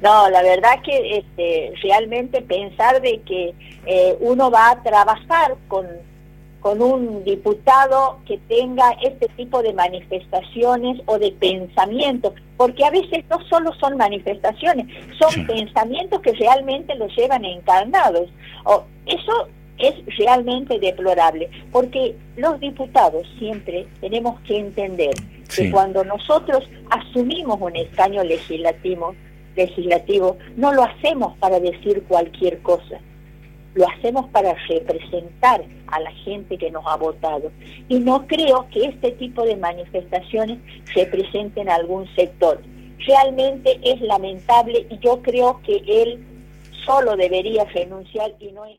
No, la verdad que este, realmente pensar de que eh, uno va a trabajar con, con un diputado que tenga este tipo de manifestaciones o de pensamientos, porque a veces no solo son manifestaciones, son pensamientos que realmente los llevan encarnados. O, eso es realmente deplorable, porque los diputados siempre tenemos que entender que cuando nosotros asumimos un escaño legislativo, legislativo, no lo hacemos para decir cualquier cosa, lo hacemos para representar a la gente que nos ha votado. Y no creo que este tipo de manifestaciones representen a algún sector. Realmente es lamentable y yo creo que él solo debería renunciar y no...